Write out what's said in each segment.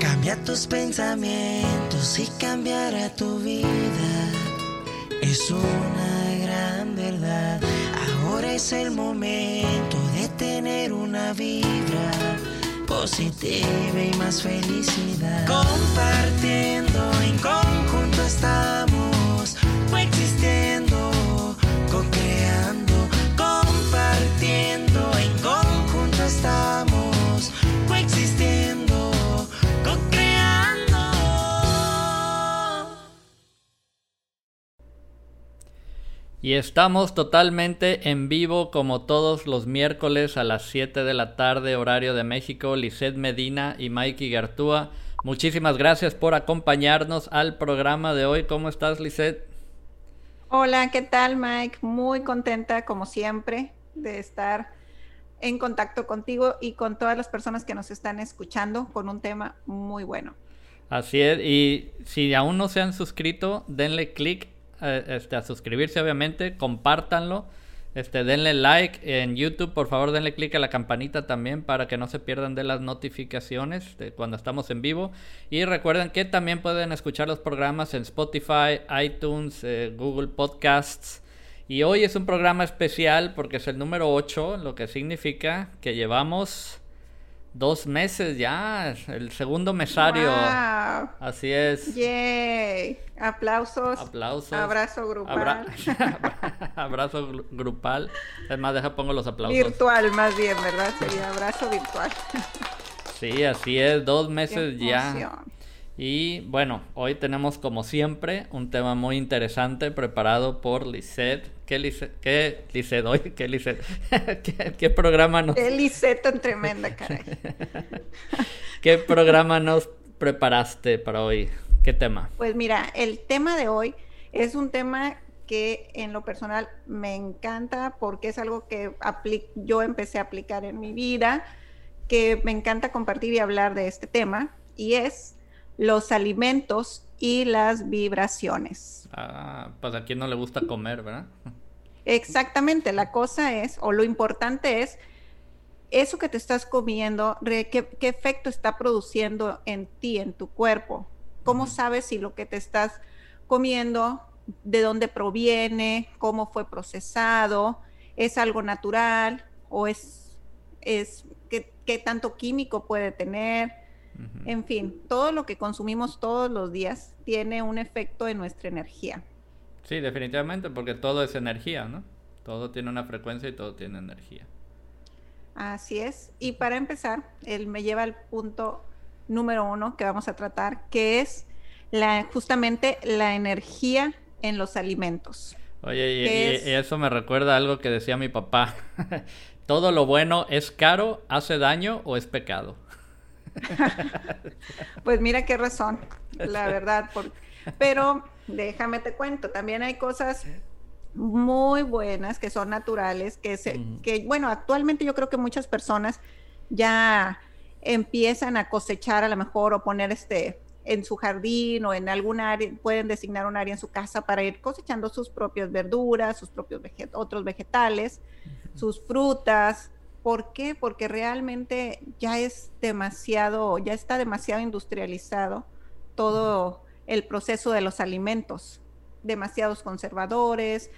Cambia tus pensamientos y cambiará tu vida. Es una gran verdad. Ahora es el momento de tener una vibra positiva y más felicidad. Compartiendo en conjunto estamos coexistiendo, Y estamos totalmente en vivo como todos los miércoles a las 7 de la tarde horario de México. Lisette Medina y Mikey Gartúa. Muchísimas gracias por acompañarnos al programa de hoy. ¿Cómo estás, Lisette? Hola, ¿qué tal, Mike? Muy contenta, como siempre, de estar en contacto contigo y con todas las personas que nos están escuchando con un tema muy bueno. Así es, y si aún no se han suscrito, denle clic eh, este, a suscribirse, obviamente, compártanlo, este, denle like en YouTube, por favor, denle clic a la campanita también para que no se pierdan de las notificaciones cuando estamos en vivo. Y recuerden que también pueden escuchar los programas en Spotify, iTunes, eh, Google Podcasts. Y hoy es un programa especial porque es el número 8, lo que significa que llevamos dos meses ya, el segundo mesario. Wow. Así es. Yay. Aplausos. Aplausos. Abrazo grupal. Abra- abrazo gru- grupal. Es más, deja pongo los aplausos. Virtual, más bien, ¿verdad? Sería abrazo virtual. Sí, así es, dos meses ya. Y bueno, hoy tenemos como siempre un tema muy interesante preparado por Lisette. ¿Qué Lisette? ¿Qué Lisette hoy? ¿Qué Lisette? ¿Qué, qué programa nos, Qué tan tremenda, caray. qué programa nos preparaste para hoy? ¿Qué tema? Pues mira, el tema de hoy es un tema que en lo personal me encanta porque es algo que yo empecé a aplicar en mi vida, que me encanta compartir y hablar de este tema, y es los alimentos y las vibraciones. Ah, pues a quién no le gusta comer, ¿verdad? Exactamente, la cosa es, o lo importante es, eso que te estás comiendo, ¿qué, qué efecto está produciendo en ti, en tu cuerpo? ¿Cómo sabes si lo que te estás comiendo, de dónde proviene, cómo fue procesado, es algo natural o es, es qué, qué tanto químico puede tener? En fin, todo lo que consumimos todos los días tiene un efecto en nuestra energía. Sí, definitivamente, porque todo es energía, ¿no? Todo tiene una frecuencia y todo tiene energía. Así es. Y para empezar, él me lleva al punto número uno que vamos a tratar, que es la, justamente la energía en los alimentos. Oye, y, ¿Qué y- es? y eso me recuerda a algo que decía mi papá. ¿Todo lo bueno es caro, hace daño o es pecado? Pues mira qué razón, la verdad. Pero déjame te cuento, también hay cosas muy buenas que son naturales, que, se, Ujú. que bueno, actualmente yo creo que muchas personas ya empiezan a cosechar a lo mejor o poner este en su jardín o en algún área, pueden designar un área en su casa para ir cosechando sus propias verduras, sus propios otros vegetales, sus frutas. ¿Por qué? Porque realmente ya es demasiado, ya está demasiado industrializado todo el proceso de los alimentos, demasiados conservadores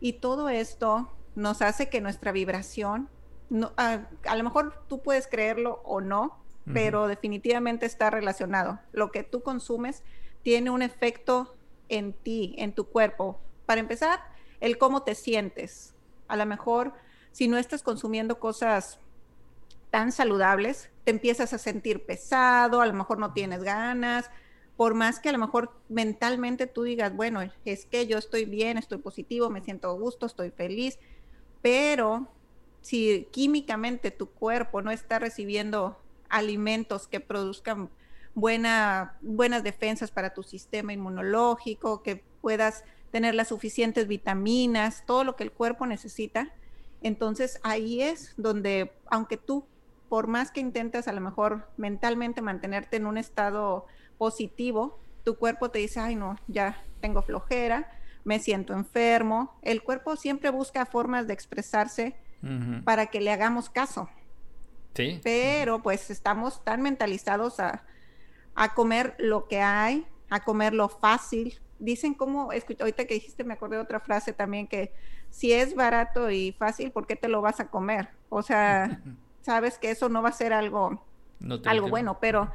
y todo esto nos hace que nuestra vibración, no, a, a lo mejor tú puedes creerlo o no, pero definitivamente está relacionado. Lo que tú consumes tiene un efecto en ti, en tu cuerpo. Para empezar, el cómo te sientes. A lo mejor, si no estás consumiendo cosas tan saludables, te empiezas a sentir pesado, a lo mejor no tienes ganas, por más que a lo mejor mentalmente tú digas, bueno, es que yo estoy bien, estoy positivo, me siento gusto, estoy feliz, pero si químicamente tu cuerpo no está recibiendo alimentos que produzcan buena, buenas defensas para tu sistema inmunológico, que puedas tener las suficientes vitaminas, todo lo que el cuerpo necesita, entonces ahí es donde, aunque tú, por más que intentas a lo mejor mentalmente mantenerte en un estado positivo, tu cuerpo te dice, ay no, ya tengo flojera, me siento enfermo. El cuerpo siempre busca formas de expresarse para que le hagamos caso. Sí. Pero pues estamos tan mentalizados a, a comer lo que hay, a comer lo fácil. Dicen como, ahorita que dijiste, me acordé de otra frase también, que si es barato y fácil, ¿por qué te lo vas a comer? O sea, sabes que eso no va a ser algo, algo bueno, pero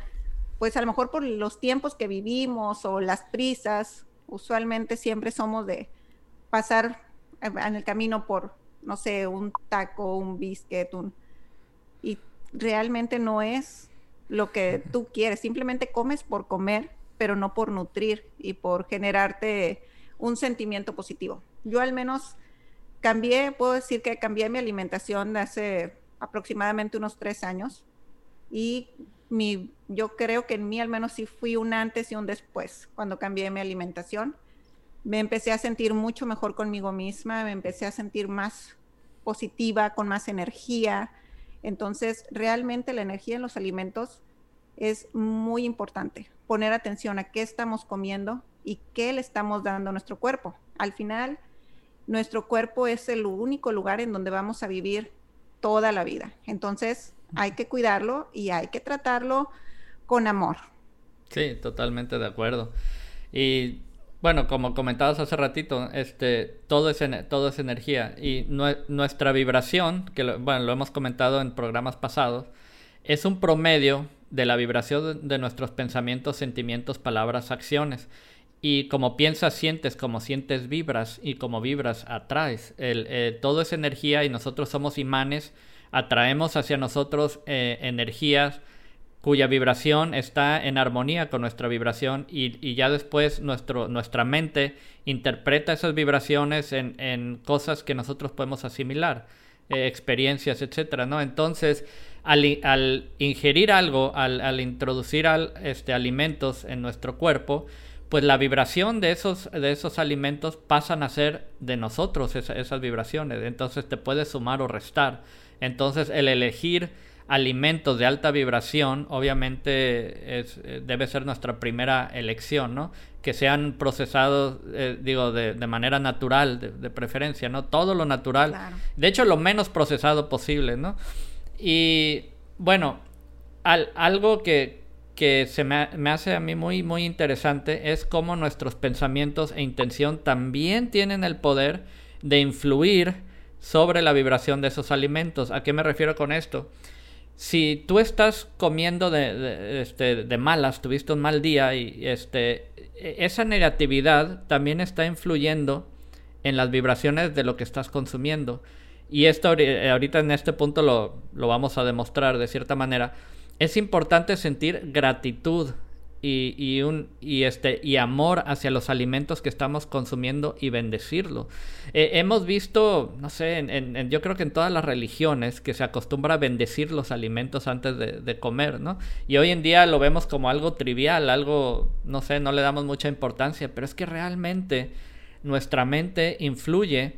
pues a lo mejor por los tiempos que vivimos o las prisas, usualmente siempre somos de pasar en el camino por, no sé, un taco, un biscuit, un... Y realmente no es lo que tú quieres, simplemente comes por comer, pero no por nutrir y por generarte un sentimiento positivo. Yo al menos cambié, puedo decir que cambié mi alimentación hace aproximadamente unos tres años y mi, yo creo que en mí al menos sí fui un antes y un después cuando cambié mi alimentación. Me empecé a sentir mucho mejor conmigo misma, me empecé a sentir más positiva, con más energía. Entonces, realmente la energía en los alimentos es muy importante. Poner atención a qué estamos comiendo y qué le estamos dando a nuestro cuerpo. Al final, nuestro cuerpo es el único lugar en donde vamos a vivir toda la vida. Entonces, hay que cuidarlo y hay que tratarlo con amor. Sí, totalmente de acuerdo. Y bueno, como comentabas hace ratito, este, todo es, todo es energía y nue- nuestra vibración, que lo, bueno, lo hemos comentado en programas pasados, es un promedio de la vibración de nuestros pensamientos, sentimientos, palabras, acciones. Y como piensas, sientes, como sientes, vibras, y como vibras, atraes. El, eh, todo es energía y nosotros somos imanes, atraemos hacia nosotros eh, energías cuya vibración está en armonía con nuestra vibración y, y ya después nuestro, nuestra mente interpreta esas vibraciones en, en cosas que nosotros podemos asimilar, eh, experiencias, etcétera, ¿no? Entonces, al, ingerir algo, al, introducir este, alimentos en nuestro cuerpo, pues la vibración de esos, de esos alimentos pasan a ser de nosotros esa- esas vibraciones. Entonces te puedes sumar o restar. Entonces el elegir alimentos de alta vibración obviamente es, eh, debe ser nuestra primera elección, ¿no? Que sean procesados, eh, digo, de, de manera natural, de, de preferencia, ¿no? Todo lo natural. Claro. De hecho, lo menos procesado posible, ¿no? Y bueno, al- algo que, que se me, me hace a mí muy, muy interesante es cómo nuestros pensamientos e intención también tienen el poder de influir sobre la vibración de esos alimentos. ¿A qué me refiero con esto? Si tú estás comiendo de, este, de malas, tuviste un mal día y este, e- esa negatividad también está influyendo en las vibraciones de lo que estás consumiendo. Y esto eh, ahorita en este punto lo, lo vamos a demostrar de cierta manera. Es importante sentir gratitud y, un, y, este, y amor hacia los alimentos que estamos consumiendo y bendecirlo. Eh, hemos visto, no sé, en, en- yo creo que en todas las religiones que se acostumbra a bendecir los alimentos antes de comer, ¿no? Y hoy en día lo vemos como algo trivial, algo, no sé, no le damos mucha importancia, pero es que realmente nuestra mente influye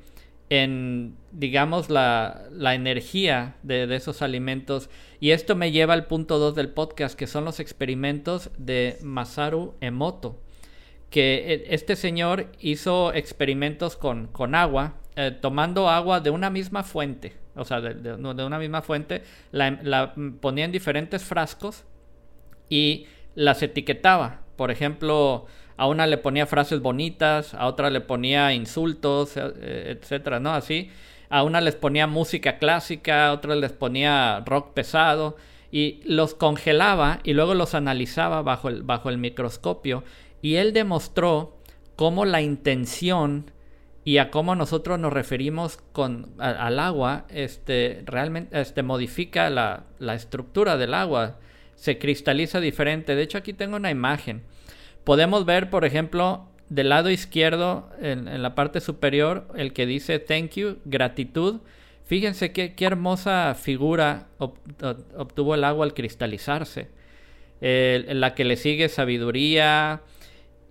en, digamos, la, la energía de, esos alimentos. Y esto me lleva al punto 2 del podcast, que son los experimentos de Masaru Emoto. Que eh, este señor hizo experimentos con, con agua, eh, tomando agua de una misma fuente. O sea, de, de- una misma fuente, la ponía en diferentes frascos y las etiquetaba. Por ejemplo, a una le ponía frases bonitas, a otra le ponía insultos, eh, etcétera, ¿no? Así. A una les ponía música clásica, a otra les ponía rock pesado y los congelaba y luego los analizaba bajo el, bajo el microscopio y él demostró cómo la intención y a cómo nosotros nos referimos con, al agua, este, realmente este, modifica la, la estructura del agua, se cristaliza diferente. De hecho, aquí tengo una imagen. Podemos ver, por ejemplo, del lado izquierdo, en, la parte superior, el que dice thank you, gratitud. Fíjense qué, hermosa figura ob- ob- obtuvo el agua al cristalizarse. La que le sigue sabiduría,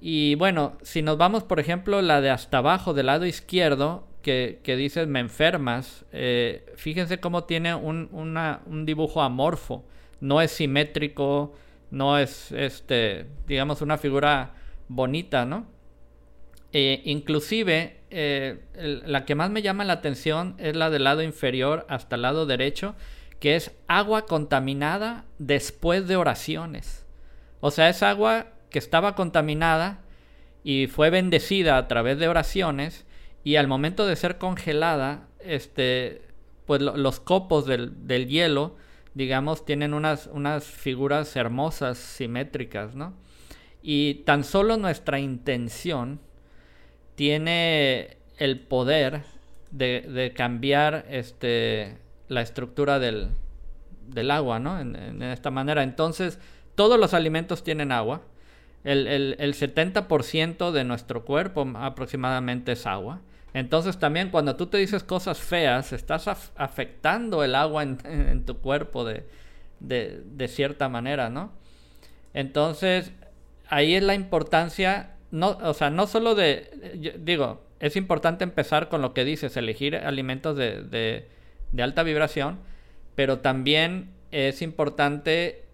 y bueno, si nos vamos, por ejemplo, la de hasta abajo, del lado izquierdo, que, dice me enfermas, eh, fíjense cómo tiene un dibujo amorfo. No es simétrico, no es, este, digamos, una figura bonita, ¿no? Eh, inclusive, eh, la que más me llama la atención es la del lado inferior hasta el lado derecho, que es agua contaminada después de oraciones. O sea, es agua que estaba contaminada y fue bendecida a través de oraciones y al momento de ser congelada, este, pues los copos del, hielo, digamos, tienen unas, unas figuras hermosas, simétricas, ¿no? Y tan solo nuestra intención tiene el poder de, cambiar este, la estructura del, agua, ¿no? En, esta manera. Entonces, todos los alimentos tienen agua. El, el, el 70% de nuestro cuerpo aproximadamente es agua. Entonces también cuando tú te dices cosas feas, estás afectando el agua en, tu cuerpo de, de, cierta manera, ¿no? Entonces ahí es la importancia, no, o sea, no solo de, digo, es importante empezar con lo que dices, elegir alimentos de, de alta vibración, pero también es importante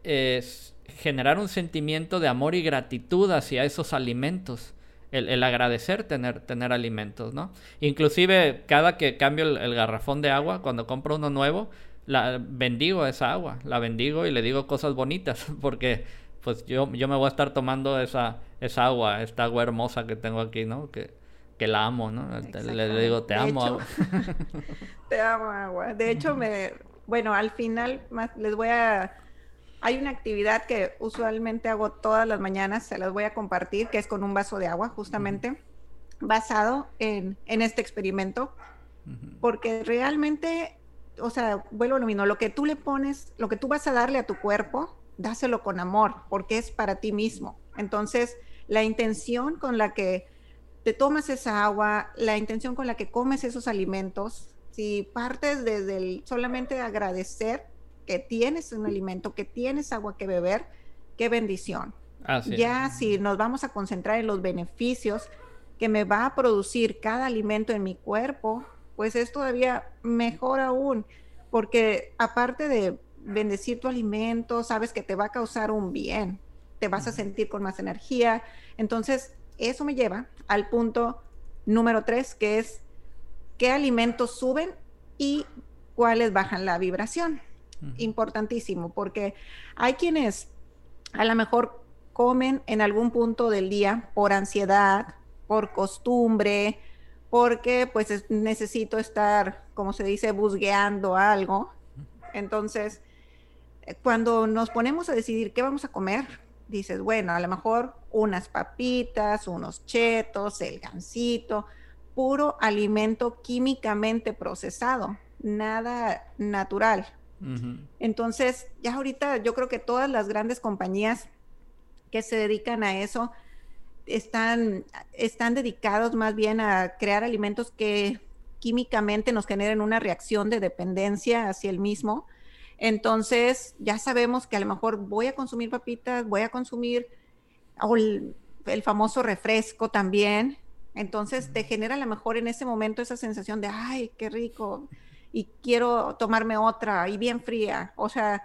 generar un sentimiento de amor y gratitud hacia esos alimentos el, agradecer tener, tener alimentos, ¿no? Inclusive cada que cambio el, garrafón de agua, cuando compro uno nuevo, la bendigo esa agua, la bendigo y le digo cosas bonitas, porque pues yo, yo me voy a estar tomando esa, esa agua, esta agua hermosa que tengo aquí, ¿no? Que, que la amo, ¿no? Le, digo, te amo agua. te amo agua. De hecho, me, bueno, al final más les voy a hay una actividad que usualmente hago todas las mañanas, se las voy a compartir, que es con un vaso de agua, justamente, basado en, este experimento, porque realmente, o sea, vuelvo a lo mismo, lo que tú le pones, lo que tú vas a darle a tu cuerpo, dáselo con amor, porque es para ti mismo. Entonces, la intención con la que te tomas esa agua, la intención con la que comes esos alimentos, si partes desde el solamente agradecer, que tienes un alimento, que tienes agua que beber, qué bendición. ya si nos vamos a concentrar en los beneficios que me va a producir cada alimento en mi cuerpo, pues es todavía mejor aún, porque aparte de bendecir tu alimento, sabes que te va a causar un bien, te vas a sentir con más energía. Entonces, eso me lleva al punto número tres, que es qué alimentos suben y cuáles bajan la vibración importantísimo, porque hay quienes a lo mejor comen en algún punto del día por ansiedad, por costumbre, porque pues necesito estar, como se dice, busgueando algo. Entonces, eh, cuando nos ponemos a decidir qué vamos a comer, dices, bueno, a lo mejor unas papitas, unos chetos, el gansito, puro alimento químicamente procesado, nada natural. Entonces, ya ahorita yo creo que todas las grandes compañías que se dedican a eso están, están dedicados más bien a crear alimentos que químicamente nos generen una reacción de dependencia hacia el mismo. Entonces, ya sabemos que a lo mejor voy a consumir papitas, voy a consumir el, el, famoso refresco también. Entonces, te genera a lo mejor en ese momento esa sensación de, ay, qué rico, y quiero tomarme otra y bien fría, o sea,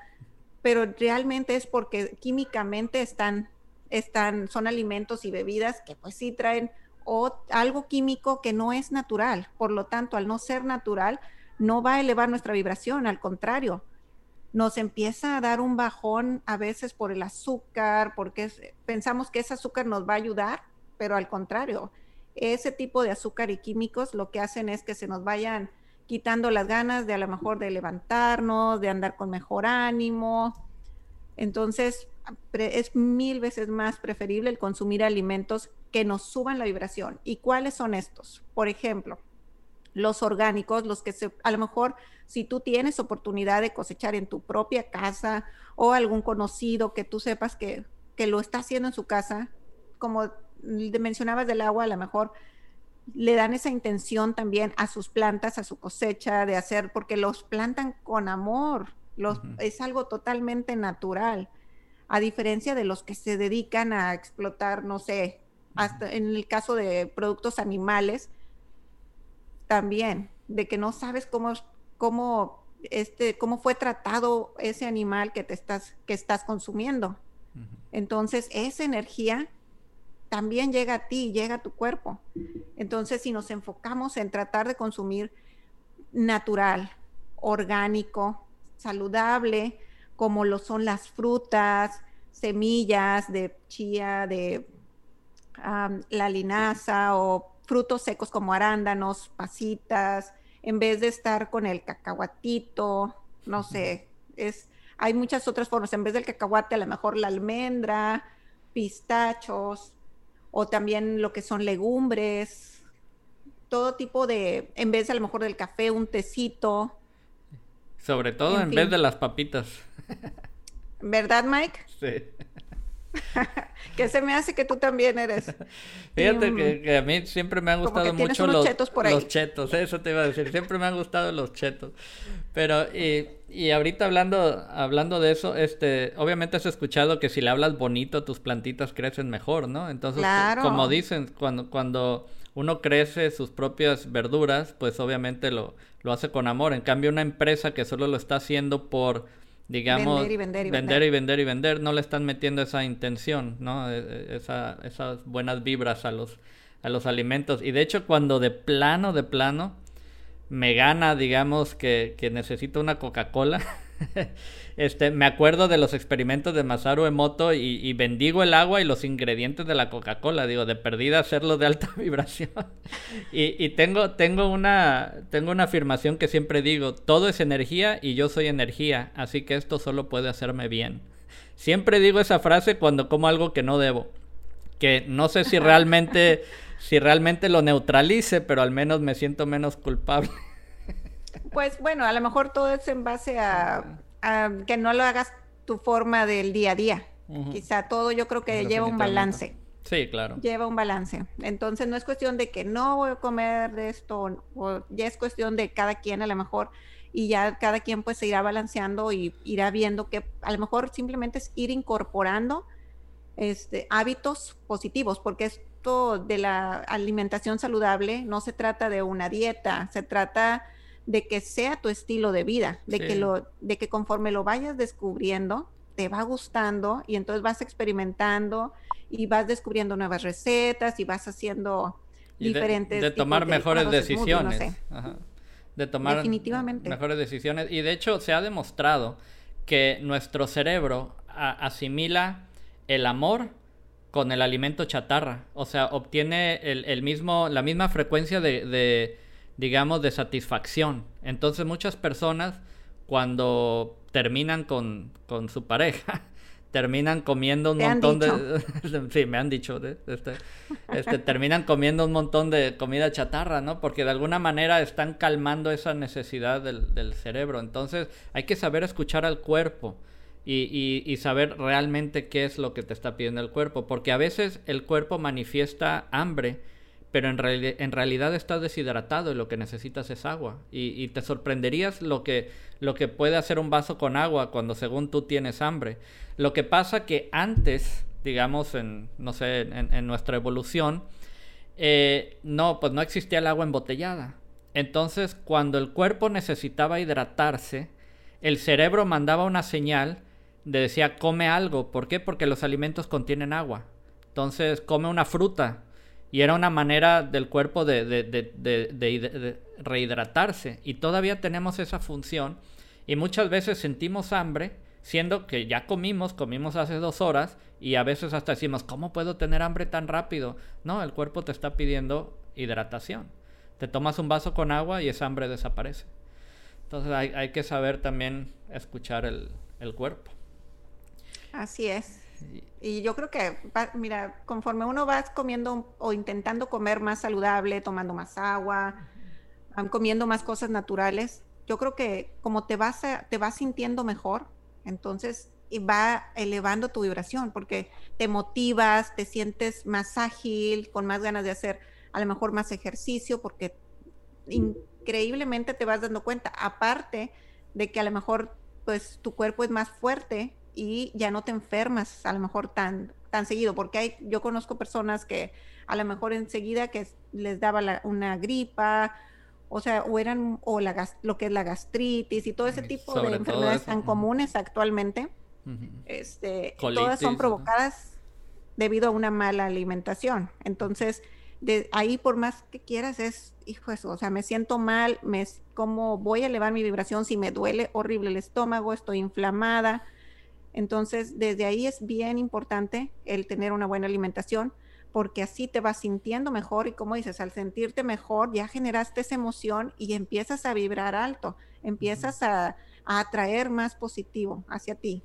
pero realmente es porque químicamente están, están, son alimentos y bebidas que pues sí traen o, algo químico que no es natural, por lo tanto, al no ser natural, no va a elevar nuestra vibración, al contrario, nos empieza a dar un bajón a veces por el azúcar, porque pensamos que ese azúcar nos va a ayudar, pero al contrario, ese tipo de azúcar y químicos lo que hacen es que se nos vayan quitando las ganas de a lo mejor de levantarnos, de andar con mejor ánimo. Entonces, es mil veces más preferible el consumir alimentos que nos suban la vibración. ¿Y cuáles son estos? Por ejemplo, los orgánicos, los que se, a lo mejor si tú tienes oportunidad de cosechar en tu propia casa o algún conocido que tú sepas que, que lo está haciendo en su casa, como mencionabas del agua, a lo mejor le dan esa intención también a sus plantas, a su cosecha, de hacer, porque los plantan con amor, los, es algo totalmente natural, a diferencia de los que se dedican a explotar, no sé, hasta en el caso de productos animales, también, de que no sabes cómo, cómo, este, cómo fue tratado ese animal que te estás, que estás consumiendo. Entonces, esa energía también llega a ti, llega a tu cuerpo. Entonces, si nos enfocamos en tratar de consumir natural, orgánico, saludable, como lo son las frutas, semillas de chía, de la linaza o frutos secos como arándanos, pasitas, en vez de estar con el cacahuatito, no sé, es, hay muchas otras formas, en vez del cacahuate a lo mejor la almendra, pistachos, o también lo que son legumbres, todo tipo de, en vez a lo mejor del café, un tecito. Sobre todo en, vez de las papitas. ¿Verdad, Mike? Sí. que se me hace que tú también eres. Fíjate que, a mí siempre me han gustado mucho los chetos, por los chetos, eso te iba a decir, siempre me han gustado los chetos. Pero, y, y ahorita hablando, hablando de eso, este, obviamente has escuchado que si le hablas bonito, tus plantitas crecen mejor, ¿no? Entonces, como dicen, cuando, cuando uno crece sus propias verduras, pues obviamente lo, lo hace con amor. En cambio, una empresa que solo lo está haciendo por digamos, vender y vender y vender. y vender y vender, no le están metiendo esa intención, ¿no? E, e, esa, esas buenas vibras a los, a los alimentos. Y de hecho, cuando de plano, de plano, me gana, digamos, que, que necesito una Coca-Cola, este, me acuerdo de los experimentos de Masaru Emoto y, y bendigo el agua y los ingredientes de la Coca-Cola. Digo, de perdida hacerlo de alta vibración. y, y tengo, tengo, una, tengo una afirmación que siempre digo, todo es energía y yo soy energía, así que esto solo puede hacerme bien. Siempre digo esa frase cuando como algo que no debo. Que no sé si realmente, si realmente lo neutralice, pero al menos me siento menos culpable. Pues bueno, a lo mejor todo es en base a, que no lo hagas tu forma del día a día. Quizá todo yo creo que lleva un balance. Sí, claro. Lleva un balance. Entonces no es cuestión de que no voy a comer de esto, o ya es cuestión de cada quien a lo mejor y ya cada quien pues se irá balanceando y irá viendo que a lo mejor simplemente es ir incorporando este, hábitos positivos, porque esto de la alimentación saludable no se trata de una dieta, se trata de que sea tu estilo de vida, de que lo, de que conforme lo vayas descubriendo, te va gustando y entonces vas experimentando y vas descubriendo nuevas recetas y vas haciendo diferentes de, tomar mejores decisiones. De tomar Definitivamente. mejores decisiones. Y de hecho se ha demostrado que nuestro cerebro asimila el amor con el alimento chatarra. O sea, obtiene el, mismo, la misma frecuencia de digamos, de satisfacción. Entonces muchas personas cuando terminan con, con su pareja, terminan comiendo un montón de... sí, me han dicho, este, este, terminan comiendo un montón de comida chatarra, ¿no? Porque de alguna manera están calmando esa necesidad del, del cerebro. Entonces hay que saber escuchar al cuerpo. Y, y, y, saber realmente qué es lo que te está pidiendo el cuerpo, porque a veces el cuerpo manifiesta hambre, pero en, realidad estás deshidratado y lo que necesitas es agua. Y, te sorprenderías lo que, lo que puede hacer un vaso con agua cuando según tú tienes hambre. Lo que pasa que antes, digamos, en, no sé, en, nuestra evolución, eh, no, pues no existía el agua embotellada. Entonces, cuando el cuerpo necesitaba hidratarse, el cerebro mandaba una señal de decía, come algo. ¿Por qué? Porque los alimentos contienen agua. Entonces, come una fruta y era una manera del cuerpo de, de, de, rehidratarse. Y todavía tenemos esa función. Y muchas veces sentimos hambre, siendo que ya comimos, comimos hace dos horas, y a veces hasta decimos, ¿cómo puedo tener hambre tan rápido? No, el cuerpo te está pidiendo hidratación. Te tomas un vaso con agua y esa hambre desaparece. Entonces hay, hay que saber también escuchar el, el cuerpo. Así es. Y yo creo que, mira, conforme uno va comiendo o intentando comer más saludable, tomando más agua, comiendo más cosas naturales, yo creo que como te vas, te vas sintiendo mejor, entonces y va elevando tu vibración porque te motivas, te sientes más ágil, con más ganas de hacer a lo mejor más ejercicio porque increíblemente te vas dando cuenta, aparte de que a lo mejor pues tu cuerpo es más fuerte y ya no te enfermas a lo mejor tan, tan seguido, porque hay, yo conozco personas que a lo mejor enseguida que les daba una gripa, o sea, o eran, o la, lo que es la gastritis y todo ese tipo de enfermedades tan comunes actualmente, este, todas son provocadas debido a una mala alimentación. Entonces, de ahí por más que quieras es, hijo eso, o sea, me siento mal, me, ¿cómo voy a elevar mi vibración si me duele horrible el estómago, estoy inflamada? Entonces, desde ahí es bien importante el tener una buena alimentación porque así te vas sintiendo mejor y como dices, al sentirte mejor ya generaste esa emoción y empiezas a vibrar alto, empiezas a, a atraer más positivo hacia ti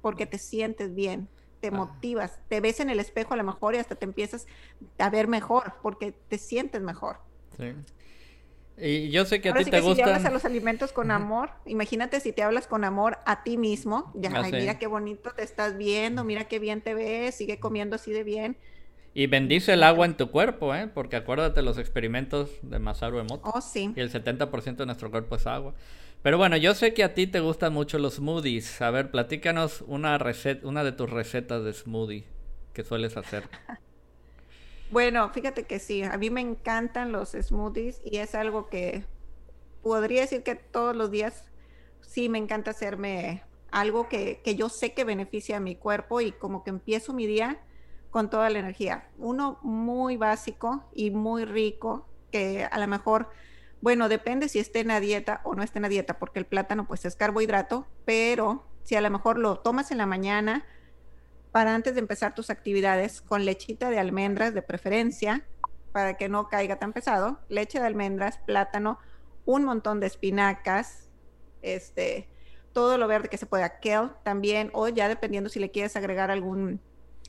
porque te sientes bien, te motivas, te ves en el espejo a lo mejor y hasta te empiezas a ver mejor porque te sientes mejor. Sí. Y yo sé que a ti te gustan... Si hablas a los alimentos con amor, imagínate si te hablas con amor a ti mismo, ya, ah, mira qué bonito te estás viendo, mira qué bien te ves, sigue comiendo así de bien. Y bendice el agua en tu cuerpo, ¿eh? Porque acuérdate los experimentos de Masaru Emoto. Oh, sí. Y el 70% de nuestro cuerpo es agua. Pero bueno, yo sé que a ti te gustan mucho los smoothies. A ver, platícanos una receta, una de tus recetas de smoothie que sueles hacer. bueno, fíjate que sí, a mí me encantan los smoothies y es algo que podría decir que todos los días sí me encanta hacerme algo que, que yo sé que beneficia a mi cuerpo y como que empiezo mi día con toda la energía. Uno muy básico y muy rico que a lo mejor bueno, depende si esté en la dieta o no esté en la dieta, porque el plátano pues es carbohidrato, pero si a lo mejor lo tomas en la mañana para antes de empezar tus actividades con lechita de almendras de preferencia, para que no caiga tan pesado, leche de almendras, plátano, un montón de espinacas, este, todo lo verde que se pueda, kale también, o ya dependiendo si le quieres agregar algún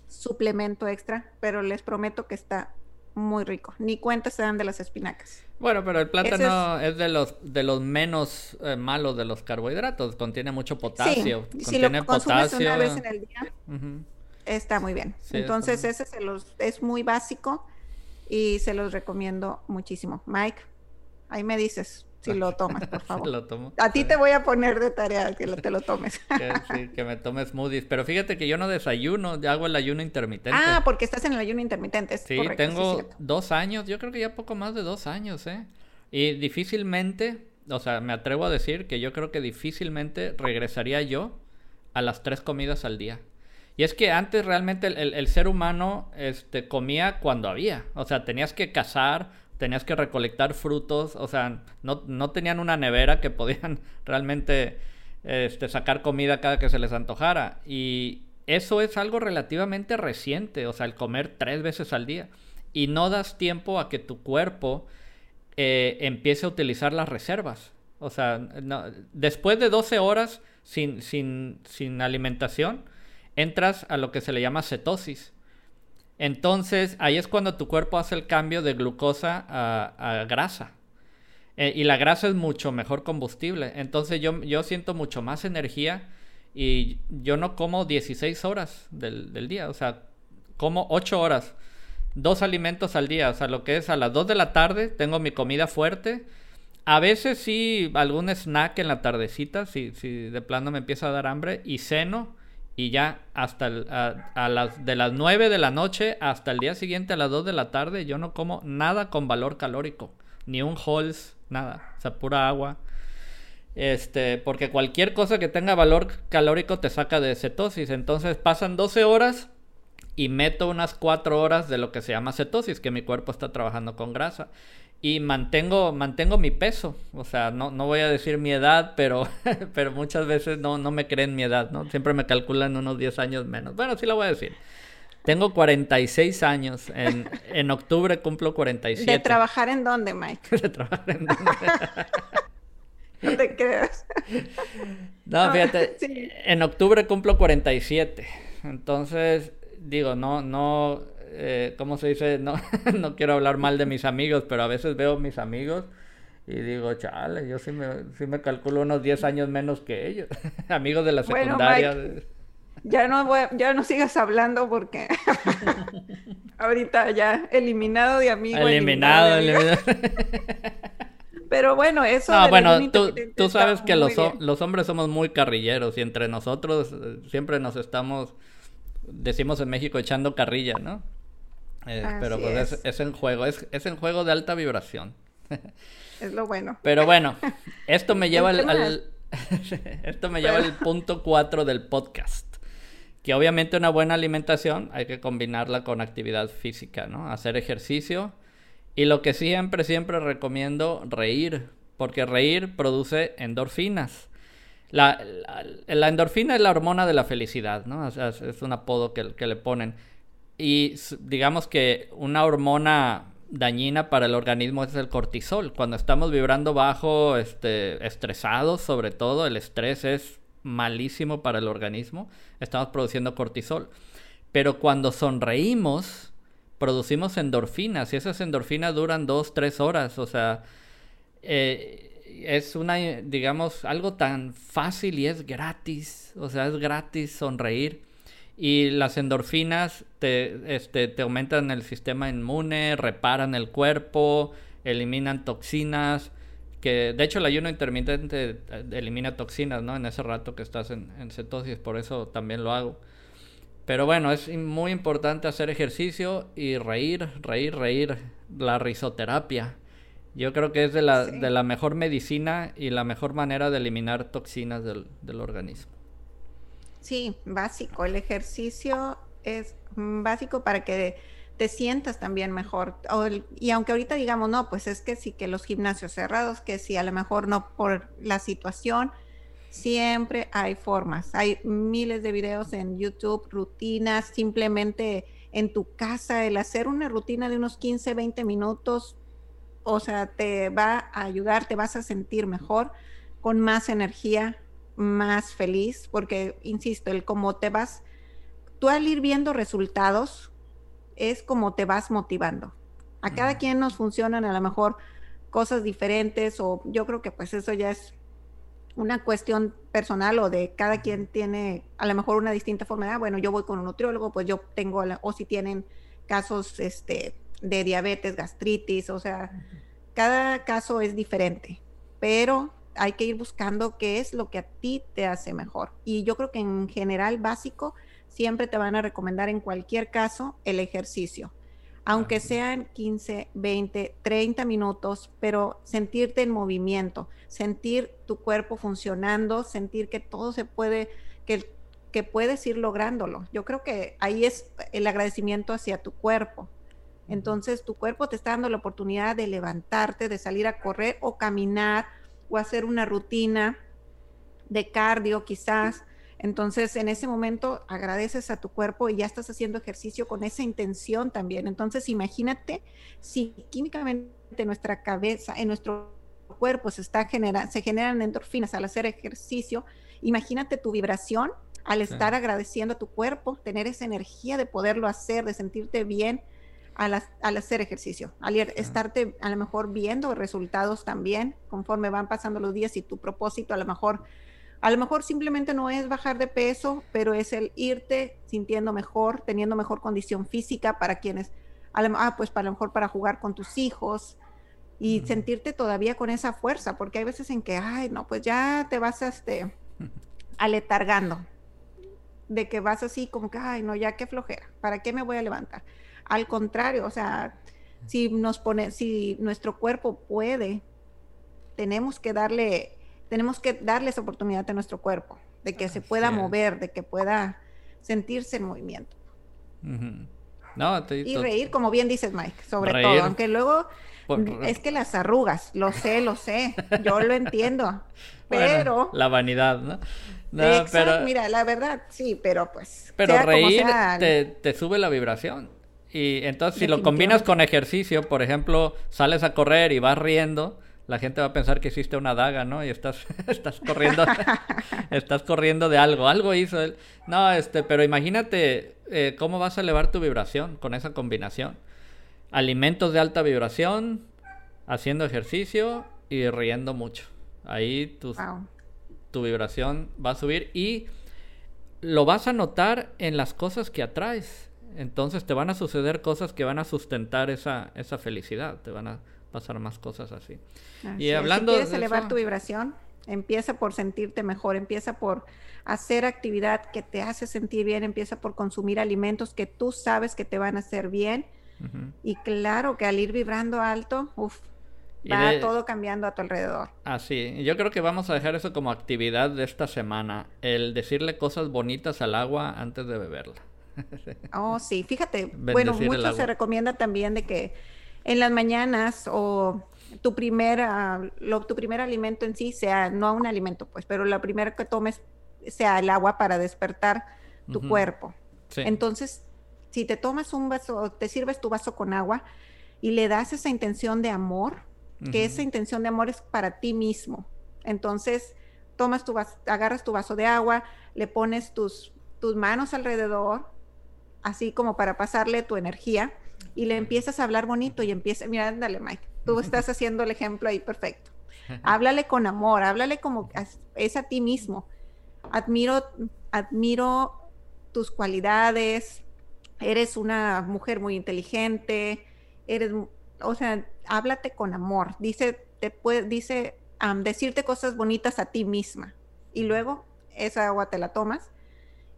suplemento extra, pero les prometo que está muy rico. Ni cuenta se dan de las espinacas. Bueno, pero el plátano es... de los de los menos eh, malos de los carbohidratos. Contiene mucho potasio. Sí, si lo consumes una vez en el día, está muy bien. Entonces ese se los, es muy básico y se los recomiendo muchísimo. Mike, ahí me dices si lo tomas, por favor. lo tomo. A ti te voy a poner de tarea que te lo tomes. que, sí, que me tomes smoothies. Pero fíjate que yo no desayuno, hago el ayuno intermitente. Ah, porque estás en el ayuno intermitente. sí, tengo dos años, yo creo que ya poco más de dos años, ¿eh? Y difícilmente, o sea, me atrevo a decir que yo creo que difícilmente regresaría yo a las tres comidas al día. Y es que antes realmente el, el, ser humano este, comía cuando había. O sea, tenías que cazar, tenías que recolectar frutos, o sea, no, no tenían una nevera que podían realmente este, sacar comida cada que se les antojara. Y eso es algo relativamente reciente, o sea, el comer tres veces al día. Y no das tiempo a que tu cuerpo eh, empiece a utilizar las reservas. O sea, después de 12 horas sin, sin, sin alimentación, entras a lo que se le llama cetosis entonces, ahí es cuando tu cuerpo hace el cambio de glucosa a, grasa. Eh, y la grasa es mucho mejor combustible. Entonces, yo, yo siento mucho más energía y yo no como 16 horas del, día. O sea, como 8 horas. Dos alimentos al día. O sea, lo que es a las 2 de la tarde tengo mi comida fuerte. A veces sí, algún snack en la tardecita, si, si de plano me empieza a dar hambre. Y ceno y ya hasta a, las de las 9 de la noche hasta el día siguiente a las 2 de la tarde yo no como nada con valor calórico, ni un Halls, nada, o sea, pura agua. Este, porque cualquier cosa que tenga valor calórico te saca de cetosis, entonces pasan 12 horas y meto unas 4 horas de lo que se llama cetosis, que mi cuerpo está trabajando con grasa y mantengo, mantengo mi peso. O sea, no, no voy a decir mi edad, pero, pero muchas veces no, no me creen mi edad, ¿no? Siempre me calculan unos 10 años menos. Bueno, sí lo voy a decir. Tengo 46 años. En, en octubre cumplo 47. ¿De trabajar en dónde, Mike? De trabajar en dónde. no te creas. No, fíjate. En octubre cumplo 47. Entonces, digo, no, no eh, ¿cómo se dice? No, no quiero hablar mal de mis amigos, pero a veces veo a mis amigos y digo, chale, yo sí me, sí me calculo unos 10 años menos que ellos. amigos de la secundaria. ya no voy, ya no sigas hablando porque ahorita ya eliminado de amigos. Eliminado, eliminado. Pero bueno, eso. No, bueno, tú, tú sabes que los, los hombres somos muy carrilleros y entre nosotros eh, siempre nos estamos, decimos en México, echando carrilla, ¿no? Eh, pero pues es. en juego, es, es en juego de alta vibración. Es lo bueno. Pero bueno, esto me lleva al, esto me lleva al punto 4 del podcast. que obviamente una buena alimentación hay que combinarla con actividad física, ¿no? Hacer ejercicio. Y lo que siempre, siempre recomiendo, reír, porque reír produce endorfinas. La, endorfina es la hormona de la felicidad, ¿no? es un apodo que, que le ponen. Y digamos que una hormona dañina para el organismo es el cortisol. Cuando estamos vibrando bajo, este, estresados sobre todo, el estrés es malísimo para el organismo. Estamos produciendo cortisol. Pero cuando sonreímos, producimos endorfinas y esas endorfinas duran dos, tres horas. O sea, eh, es una, digamos, algo tan fácil y es gratis. O sea, es gratis sonreír. Y las endorfinas te, este, te aumentan el sistema inmune, reparan el cuerpo, eliminan toxinas. Que de hecho el ayuno intermitente eh, elimina toxinas, ¿no? En ese rato que estás en, en cetosis, por eso también lo hago. Pero bueno, es muy importante hacer ejercicio y reír, reír, reír. La risoterapia. Yo creo que es de la, de la mejor medicina y la mejor manera de eliminar toxinas del, del organismo. Sí, básico. El ejercicio es básico para que te sientas también mejor. y aunque ahorita digamos, no, pues es que sí que los gimnasios cerrados, que sí, a lo mejor no por la situación, siempre hay formas. Hay miles de videos en YouTube, rutinas, simplemente en tu casa, el hacer una rutina de unos 15, 20 minutos, o sea, te va a ayudar, te vas a sentir mejor, con más energía, más feliz, porque, insisto, el cómo te vas, tú al ir viendo resultados, es como te vas motivando. A cada quien nos funcionan a lo mejor cosas diferentes o yo creo que pues eso ya es una cuestión personal o de cada quien tiene a lo mejor una distinta forma de, ah, bueno, yo voy con un nutriólogo, pues yo tengo, o si tienen casos este, de diabetes, gastritis, o sea, cada caso es diferente, pero hay que ir buscando qué es lo que a ti te hace mejor. Y yo creo que en general básico siempre te van a recomendar en cualquier caso el ejercicio. Aunque sean 15, 20, 30 minutos, pero sentirte en movimiento, sentir tu cuerpo funcionando, sentir que todo se puede, que, que puedes ir lográndolo. Yo creo que ahí es el agradecimiento hacia tu cuerpo. Entonces tu cuerpo te está dando la oportunidad de levantarte, de salir a correr o caminar o hacer una rutina de cardio quizás. Entonces, en ese momento agradeces a tu cuerpo y ya estás haciendo ejercicio con esa intención también. Entonces, imagínate si químicamente en nuestra cabeza, en nuestro cuerpo se está genera, se generan endorfinas al hacer ejercicio. Imagínate tu vibración al estar agradeciendo a tu cuerpo, tener esa energía de poderlo hacer, de sentirte bien al, hacer ejercicio, al estarte a lo mejor viendo resultados también conforme van pasando los días y tu propósito a lo mejor, a lo mejor simplemente no es bajar de peso, pero es el irte sintiendo mejor, teniendo mejor condición física para quienes, ah, pues para lo mejor para jugar con tus hijos y sentirte todavía con esa fuerza, porque hay veces en que, ay, no, pues ya te vas este, aletargando, de que vas así como que, ay, no, ya qué flojera, ¿para qué me voy a levantar? Al contrario, o sea, si nos pone, si nuestro cuerpo puede, tenemos que darle, tenemos que darle esa oportunidad a nuestro cuerpo, de que se pueda mover, de que pueda sentirse en movimiento. y reír, como bien dices, Mike, sobre todo, aunque luego es que las arrugas, lo sé, lo sé, yo lo entiendo, pero... la vanidad, ¿no? mira, la verdad, sí, pero pues... Pero reír te, te, sube la vibración. Y entonces si lo combinas con ejercicio, por ejemplo, sales a correr y vas riendo, la gente va a pensar que hiciste una daga, ¿no? Y estás, estás corriendo, estás corriendo de algo, algo hizo él. No, este, pero imagínate eh, cómo vas a elevar tu vibración con esa combinación. Alimentos de alta vibración, haciendo ejercicio y riendo mucho. Ahí tu, tu vibración va a subir y lo vas a notar en las cosas que atraes. Entonces te van a suceder cosas que van a sustentar esa, esa felicidad, te van a pasar más cosas así. y hablando si quieres elevar tu vibración, empieza por sentirte mejor, empieza por hacer actividad que te hace sentir bien, empieza por consumir alimentos que tú sabes que te van a hacer bien. Y claro que al ir vibrando alto, Y Va de- todo cambiando a tu alrededor. Así, yo creo que vamos a dejar eso como actividad de esta semana, el decirle cosas bonitas al agua antes de beberla. Oh, sí, fíjate, Bendecir bueno, mucho se recomienda también de que en las mañanas o tu primer, ah, lo- tu primer alimento en sí sea, no un alimento, pues, pero lo primero que tomes sea el agua para despertar tu cuerpo. Sí. Entonces, si te tomas un vaso, te sirves tu vaso con agua y le das esa intención de amor, que esa intención de amor es para ti mismo. Entonces, tomas tu vas- agarras tu vaso de agua, le pones tus, tus manos alrededor, así como para pasarle tu energía, y le empiezas a hablar bonito y empieza, mira, ándale, Mike, tú estás haciendo el ejemplo ahí perfecto. Háblale con amor, háblale como es a ti mismo. Admiro, admiro tus cualidades, eres una mujer muy inteligente, eres, o sea, háblate con amor, dice, te puede, dice, am, decirte cosas bonitas a ti misma. Y luego esa agua te la tomas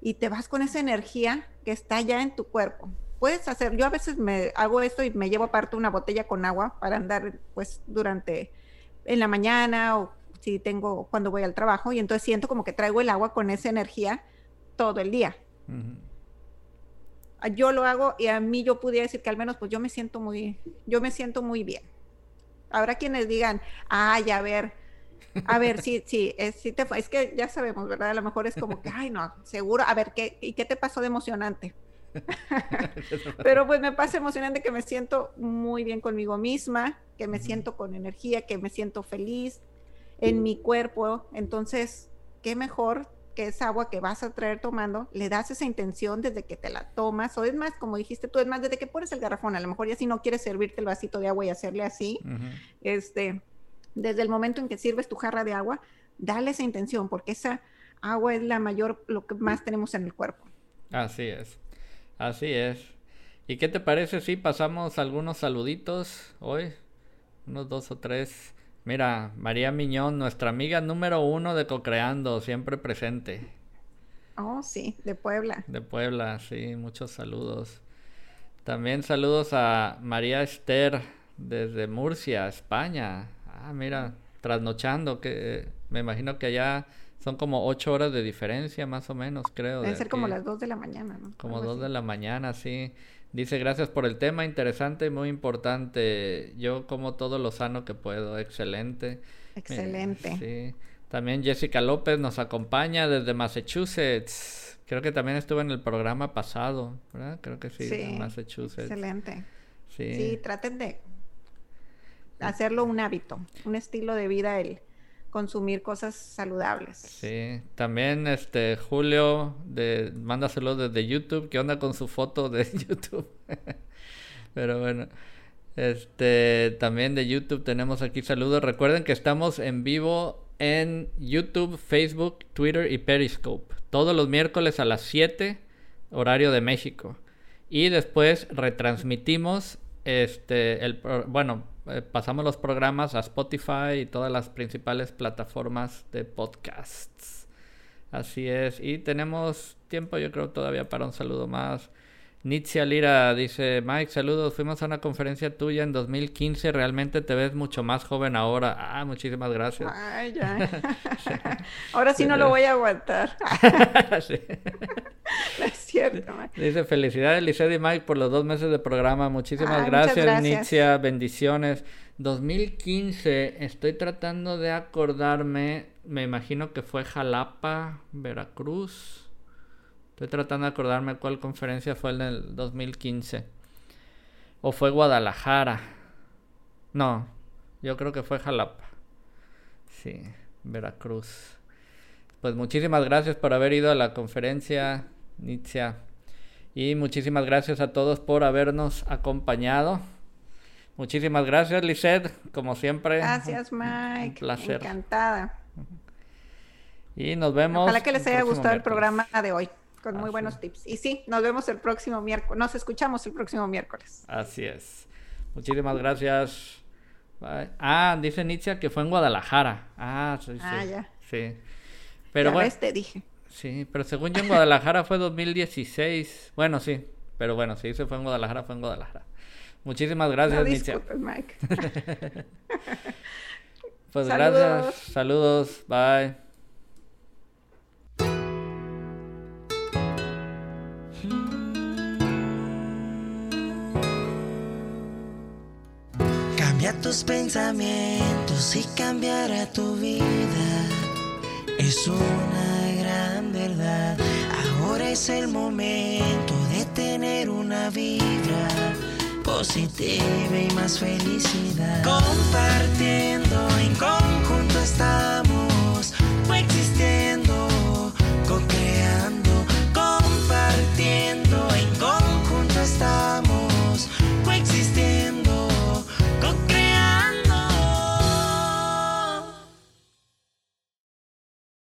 y te vas con esa energía que está ya en tu cuerpo. Puedes hacer, yo a veces me hago esto y me llevo aparte una botella con agua para andar pues durante en la mañana o si tengo cuando voy al trabajo y entonces siento como que traigo el agua con esa energía todo el día. Yo lo hago y a mí yo pudiera decir que al menos pues yo me siento muy, yo me siento muy bien. Habrá quienes digan, ay, a ver, a ver, sí, sí, es, sí te fue- es que ya sabemos, ¿verdad? A lo mejor es como que, ay, no, seguro, a ver, ¿qué, ¿y qué te pasó de emocionante? Pero pues me pasa emocionante que me siento muy bien conmigo misma, que me siento con energía, que me siento feliz en mi cuerpo. Entonces, qué mejor que esa agua que vas a traer tomando, le das esa intención desde que te la tomas, o es más, como dijiste tú, es más, desde que pones el garrafón, a lo mejor ya si no quieres servirte el vasito de agua y hacerle así, este, desde el momento en que sirves tu jarra de agua, dale esa intención, porque esa agua es la mayor, lo que más tenemos en el cuerpo. Así es, así es. ¿Y qué te parece si pasamos algunos saluditos hoy? Unos dos o tres. Mira, María Miñón, nuestra amiga número uno de Cocreando, siempre presente. Oh, sí, de Puebla. De Puebla, sí, muchos saludos. También saludos a María Esther desde Murcia, España. Ah, mira, trasnochando, que eh, me imagino que allá son como ocho horas de diferencia, más o menos, creo. Deben de ser como las 2 de la mañana, ¿no? Como Algo dos así. de la mañana, sí. Dice, gracias por el tema, interesante y muy importante. Yo como todo lo sano que puedo, excelente. Eh, Excelente. Sí. También Jessica López nos acompaña desde Massachusetts. Creo que también estuvo en el programa pasado, ¿verdad? Creo que sí, en Massachusetts. Excelente. Sí. Sí, traten de hacerlo un hábito, un estilo de vida el consumir cosas saludables. Sí, también este Julio de mándaselo desde YouTube. ¿Qué onda con su foto de YouTube? Pero bueno, este también de YouTube tenemos aquí saludos. Recuerden que estamos en vivo en YouTube, Facebook, Twitter y Periscope. Todos los miércoles a las 7 horario de México. Y después retransmitimos este el bueno, eh, pasamos los programas a Spotify y todas las principales plataformas de podcasts. Así es. Y tenemos tiempo, yo creo, todavía para un saludo más. Nitzia Lira dice, Mike, saludos, fuimos a una conferencia tuya en 2015, realmente te ves mucho más joven ahora. Ah, muchísimas gracias. Ay, ya. Ahora sí no lo voy a aguantar. Sí. No es cierto. ma. Dice, felicidades Lisette y Mike por los dos meses de programa. Muchísimas Ay, gracias, gracias. Nitzia. Bendiciones. 2015, estoy tratando de acordarme. Me imagino que fue Jalapa, Veracruz. Estoy tratando de acordarme cuál conferencia fue en el 2015. O fue Guadalajara. No, yo creo que fue Jalapa. Sí, Veracruz. Pues muchísimas gracias por haber ido a la conferencia, Nitzia. Y muchísimas gracias a todos por habernos acompañado. Muchísimas gracias, Lisette, como siempre. Gracias, Un Mike. placer. Encantada. Y nos vemos. Ojalá que les haya gustado el programa de hoy, con muy Así buenos tips. Y sí, nos vemos el próximo miércoles. Nos escuchamos el próximo miércoles. Así es. Muchísimas gracias. Bye. Ah, dice Nitzia que fue en Guadalajara. Ah, sí, sí. Ah, ya. Sí. Pero Ya bueno, ves, te dije. sí, pero según yo en Guadalajara fue 2016. Bueno, sí, pero bueno, sí, se fue en Guadalajara, fue en Guadalajara. Muchísimas gracias, no disculpes, Mike. Pues Saludos. gracias. Saludos. Bye. tus pensamientos y cambiará tu vida. Es una gran verdad. Ahora es el momento de tener una vibra positiva y más felicidad. Compartiendo en conjunto estamos, coexistiendo, co-creando, compartiendo en conjunto estamos.